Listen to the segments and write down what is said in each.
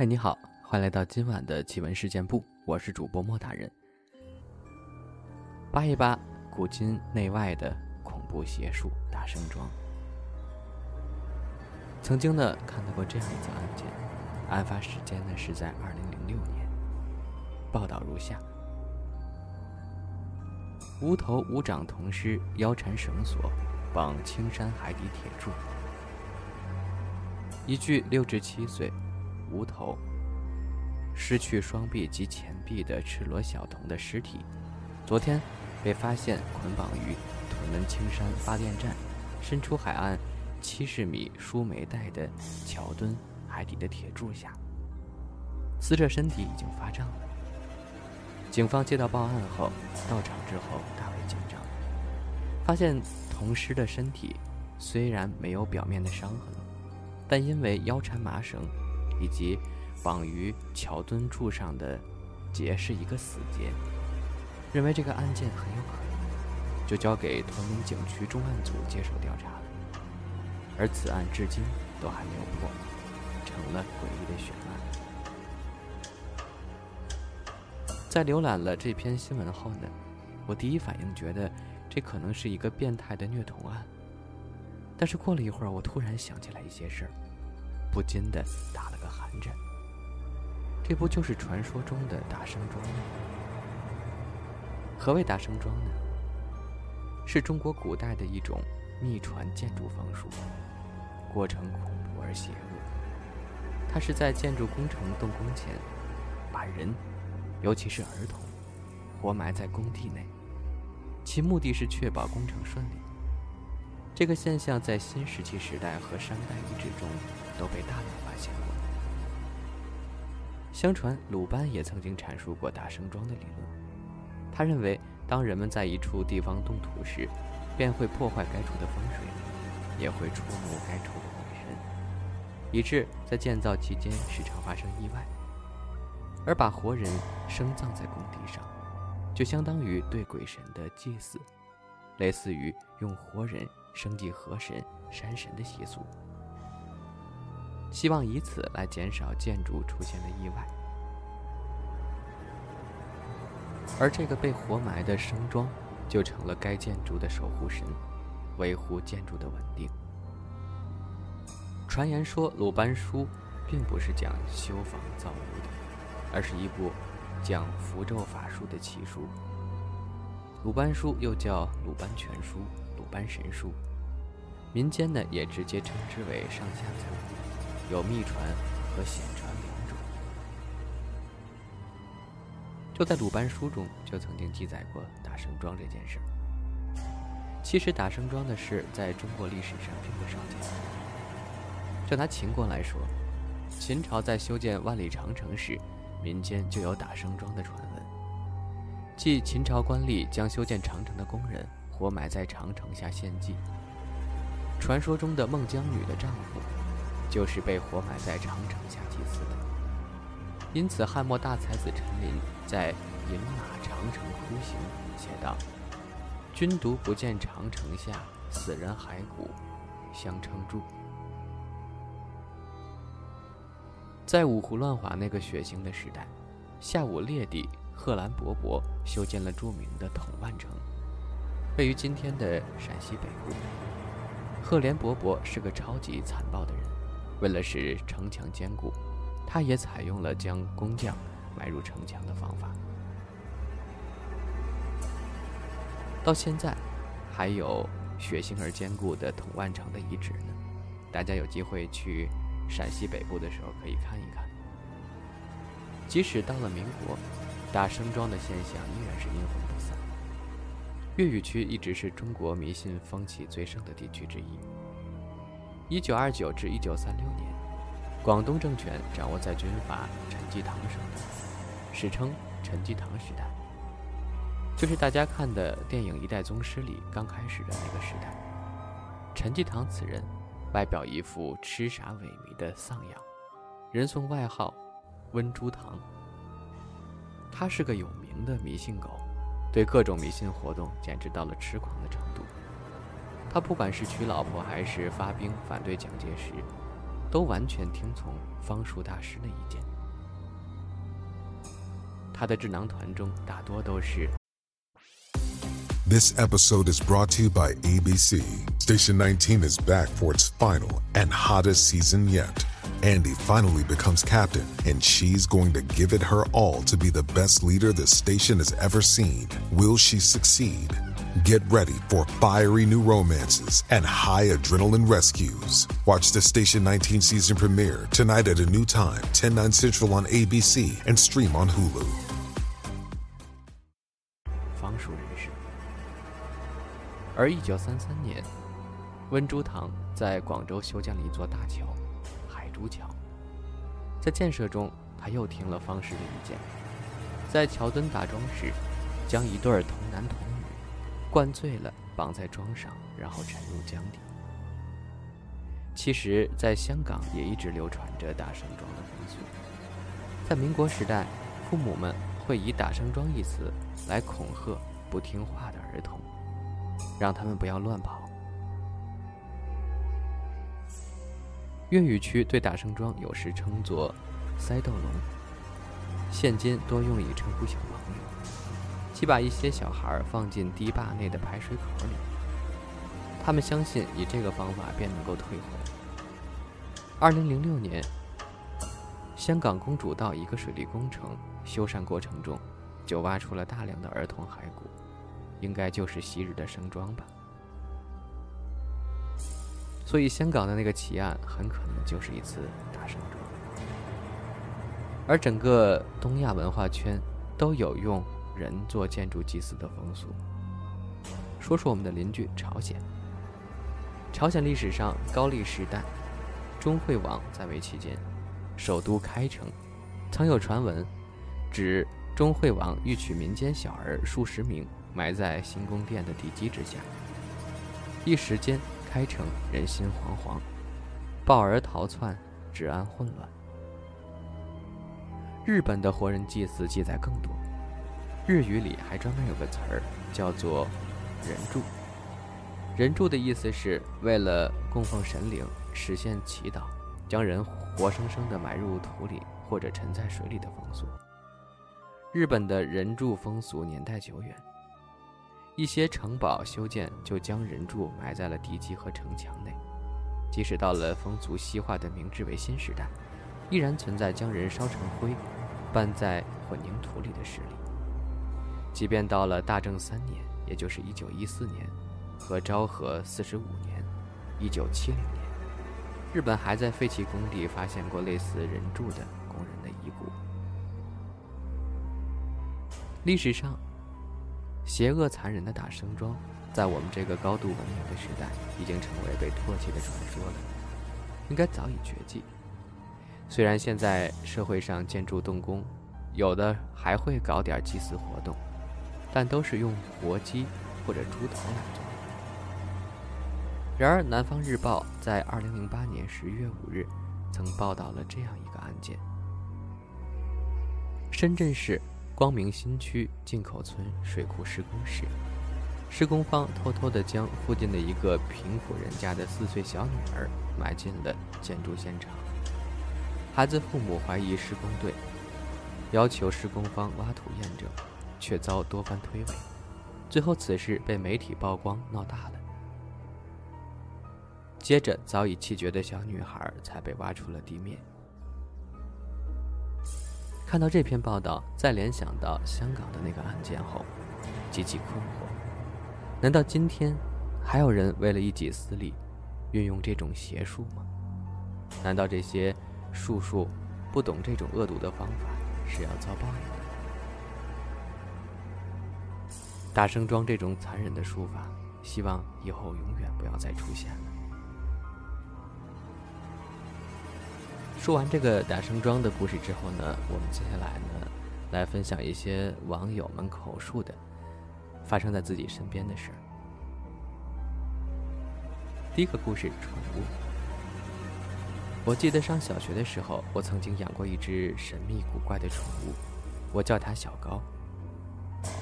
嗨，你好，欢迎来到今晚的奇闻事件部，我是主播莫大人。扒一扒古今内外的恐怖邪术大圣庄。曾经呢看到过这样一则案件，案发时间呢是在二零零六年。报道如下：无头无掌铜尸腰缠绳索，绑青山海底铁柱，一具六至七岁。无头、失去双臂及前臂的赤裸小童的尸体，昨天被发现捆绑于屯门青山发电站伸出海岸七十米输煤带的桥墩海底的铁柱下。死者身体已经发胀了。警方接到报案后到场之后大为紧张，发现童尸的身体虽然没有表面的伤痕，但因为腰缠麻绳。以及绑于桥墩柱上的结是一个死结，认为这个案件很有可能，就交给屯门警区重案组接手调查了。而此案至今都还没有破，成了诡异的悬案。在浏览了这篇新闻后呢，我第一反应觉得这可能是一个变态的虐童案，但是过了一会儿，我突然想起来一些事儿。不禁的打了个寒颤。这不就是传说中的大生庄吗？何谓大生庄呢？是中国古代的一种秘传建筑方术，过程恐怖而邪恶。它是在建筑工程动工前，把人，尤其是儿童，活埋在工地内，其目的是确保工程顺利。这个现象在新石器时代和商代遗址中都被大量发现过。相传鲁班也曾经阐述过大生庄的理论。他认为，当人们在一处地方动土时，便会破坏该处的风水，也会触怒该处的鬼神，以致在建造期间时常发生意外。而把活人生葬在工地上，就相当于对鬼神的祭祀，类似于用活人。升祭河神、山神的习俗，希望以此来减少建筑出现的意外。而这个被活埋的生庄，就成了该建筑的守护神，维护建筑的稳定。传言说，《鲁班书》并不是讲修房造屋的，而是一部讲符咒法术的奇书。《鲁班书》又叫《鲁班全书》。鲁班神书，民间呢也直接称之为上下册，有秘传和显传两种。就在鲁班书中，就曾经记载过打生庄这件事。其实打生庄的事在中国历史上并不少见。就拿秦国来说，秦朝在修建万里长城时，民间就有打生庄的传闻，即秦朝官吏将修建长城的工人。活埋在长城下献祭。传说中的孟姜女的丈夫，就是被活埋在长城下祭祀的。因此，汉末大才子陈琳在《饮马长城哭行》写道：“君独不见长城下，死人骸骨相称柱。”在五胡乱华那个血腥的时代，夏武烈帝贺兰勃勃修建了著名的统万城。位于今天的陕西北部，赫连勃勃是个超级残暴的人。为了使城墙坚固，他也采用了将工匠埋入城墙的方法。到现在，还有血腥而坚固的统万城的遗址呢。大家有机会去陕西北部的时候，可以看一看。即使到了民国，打生庄的现象依然是阴魂不散。粤语区一直是中国迷信风气最盛的地区之一。一九二九至一九三六年，广东政权掌握在军阀陈济棠手中，史称陈济棠时代，就是大家看的电影《一代宗师》里刚开始的那个时代。陈济棠此人，外表一副痴傻萎靡的丧样，人送外号“温猪堂”。他是个有名的迷信狗。对各种迷信活动简直到了痴狂的程度。他不管是娶老婆还是发兵反对蒋介石，都完全听从方术大师的意见。他的智囊团中大多都是。This episode is brought to you by ABC. Station 19 is back for its final and hottest season yet. Andy finally becomes captain, and she's going to give it her all to be the best leader the station has ever seen. Will she succeed? Get ready for fiery new romances and high adrenaline rescues. Watch the Station 19 season premiere tonight at a new time, 10 9 Central on ABC and stream on Hulu. 方术人士。而1933年，温朱堂在广州修建了一座大桥。 朱桥，在建设中，他又听了方士的意见，在桥墩打桩时，将一对童男童女灌醉了，绑在桩上，然后沉入江底。其实，在香港也一直流传着打声桩的风俗。在民国时代，父母们会以“打声桩”一词来恐吓不听话的儿童，让他们不要乱跑。粤语区对打生桩有时称作“塞豆龙”，现今多用以称呼小朋友，即把一些小孩放进堤坝内的排水口里。他们相信以这个方法便能够退火。二零零六年，香港公主道一个水利工程修缮过程中，就挖出了大量的儿童骸骨，应该就是昔日的生桩吧。所以，香港的那个奇案很可能就是一次大生桩，而整个东亚文化圈都有用人做建筑祭祀的风俗。说说我们的邻居朝鲜。朝鲜历史上高丽时代，钟惠王在位期间，首都开城，曾有传闻，指钟惠王欲取民间小儿数十名，埋在新宫殿的地基之下，一时间。开城人心惶惶，抱儿逃窜，治安混乱。日本的活人祭祀记载更多，日语里还专门有个词儿叫做“人柱”。人柱的意思是为了供奉神灵、实现祈祷，将人活生生的埋入土里或者沉在水里的风俗。日本的人柱风俗年代久远。一些城堡修建就将人柱埋在了地基和城墙内，即使到了风俗西化的明治维新时代，依然存在将人烧成灰，拌在混凝土里的势力。即便到了大正三年，也就是一九一四年，和昭和四十五年，一九七零年，日本还在废弃工地发现过类似人柱的工人的遗骨。历史上。邪恶残忍的打生桩，在我们这个高度文明的时代，已经成为被唾弃的传说了，应该早已绝迹。虽然现在社会上建筑动工，有的还会搞点祭祀活动，但都是用活鸡或者猪头来做。然而，《南方日报》在2008年10月5日，曾报道了这样一个案件：深圳市。光明新区进口村水库施工时，施工方偷偷地将附近的一个贫苦人家的四岁小女儿埋进了建筑现场。孩子父母怀疑施工队，要求施工方挖土验证，却遭多番推诿。最后，此事被媒体曝光，闹大了。接着，早已气绝的小女孩才被挖出了地面。看到这篇报道，再联想到香港的那个案件后，极其困惑：难道今天还有人为了一己私利，运用这种邪术吗？难道这些术数不懂这种恶毒的方法，是要遭报应的？大生庄这种残忍的术法，希望以后永远不要再出现了。说完这个打声桩的故事之后呢，我们接下来呢，来分享一些网友们口述的发生在自己身边的事儿。第一个故事：宠物。我记得上小学的时候，我曾经养过一只神秘古怪的宠物，我叫它小高。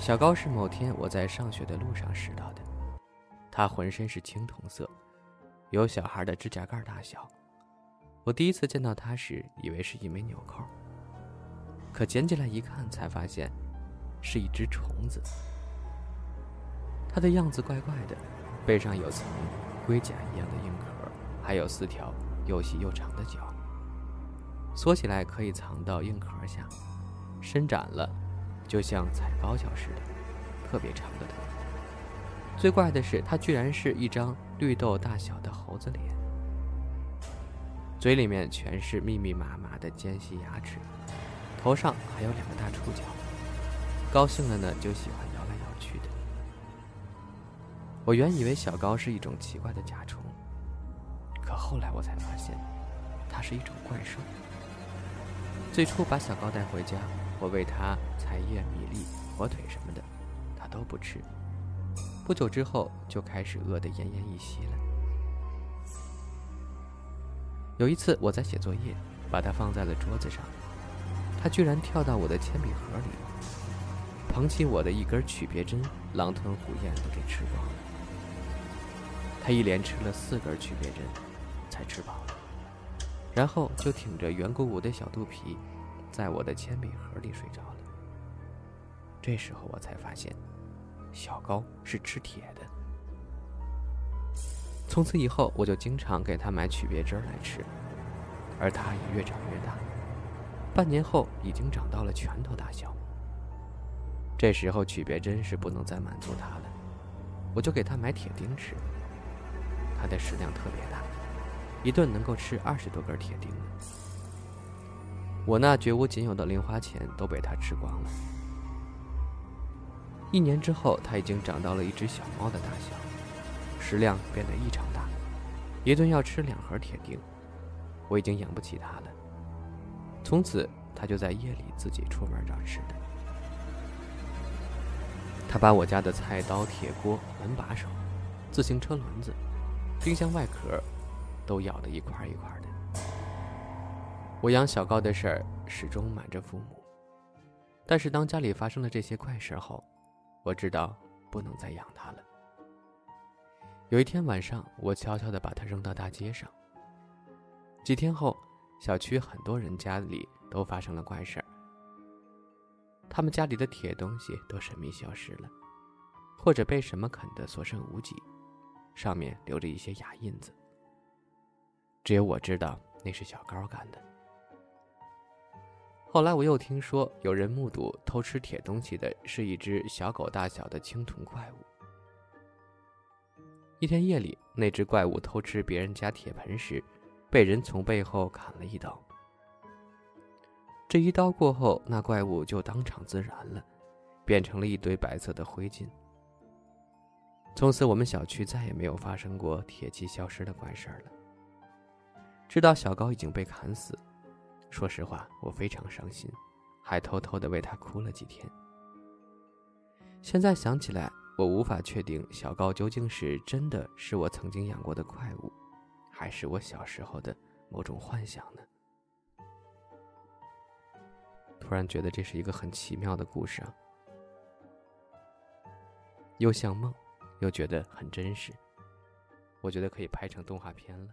小高是某天我在上学的路上拾到的，它浑身是青铜色，有小孩的指甲盖大小。我第一次见到它时，以为是一枚纽扣，可捡起来一看，才发现是一只虫子。它的样子怪怪的，背上有层龟甲一样的硬壳，还有四条又细又长的脚。缩起来可以藏到硬壳下，伸展了，就像踩高跷似的，特别长的腿。最怪的是，它居然是一张绿豆大小的猴子脸。嘴里面全是密密麻麻的尖细牙齿，头上还有两个大触角，高兴了呢就喜欢摇来摇去的。我原以为小高是一种奇怪的甲虫，可后来我才发现，它是一种怪兽。最初把小高带回家，我喂它菜叶、米粒、火腿什么的，它都不吃。不久之后就开始饿得奄奄一息了。有一次，我在写作业，把它放在了桌子上，它居然跳到我的铅笔盒里，捧起我的一根曲别针，狼吞虎咽的给吃光了。它一连吃了四根曲别针，才吃饱了，然后就挺着圆鼓鼓的小肚皮，在我的铅笔盒里睡着了。这时候我才发现，小高是吃铁的。从此以后，我就经常给它买曲别针来吃，而它也越长越大，半年后已经长到了拳头大小。这时候曲别针是不能再满足它了，我就给它买铁钉吃。它的食量特别大，一顿能够吃二十多根铁钉呢。我那绝无仅有的零花钱都被它吃光了。一年之后，它已经长到了一只小猫的大小。食量变得异，一顿要吃两盒铁钉，我已经养不起它了。从此，它就在夜里自己出门找吃的。它把我家的菜刀、铁锅、门把手、自行车轮子、冰箱外壳都咬得一块一块的。我养小高的事儿始终瞒着父母，但是当家里发生了这些怪事后，我知道不能再养它了。有一天晚上，我悄悄地把它扔到大街上。几天后，小区很多人家里都发生了怪事儿。他们家里的铁东西都神秘消失了，或者被什么啃得所剩无几，上面留着一些牙印子。只有我知道那是小高干的。后来我又听说，有人目睹偷吃铁东西的是一只小狗大小的青铜怪物。一天夜里，那只怪物偷吃别人家铁盆时，被人从背后砍了一刀。这一刀过后，那怪物就当场自燃了，变成了一堆白色的灰烬。从此，我们小区再也没有发生过铁器消失的怪事儿了。知道小高已经被砍死，说实话，我非常伤心，还偷偷的为他哭了几天。现在想起来。我无法确定小高究竟是真的是我曾经养过的怪物，还是我小时候的某种幻想呢？突然觉得这是一个很奇妙的故事啊，又像梦，又觉得很真实。我觉得可以拍成动画片了。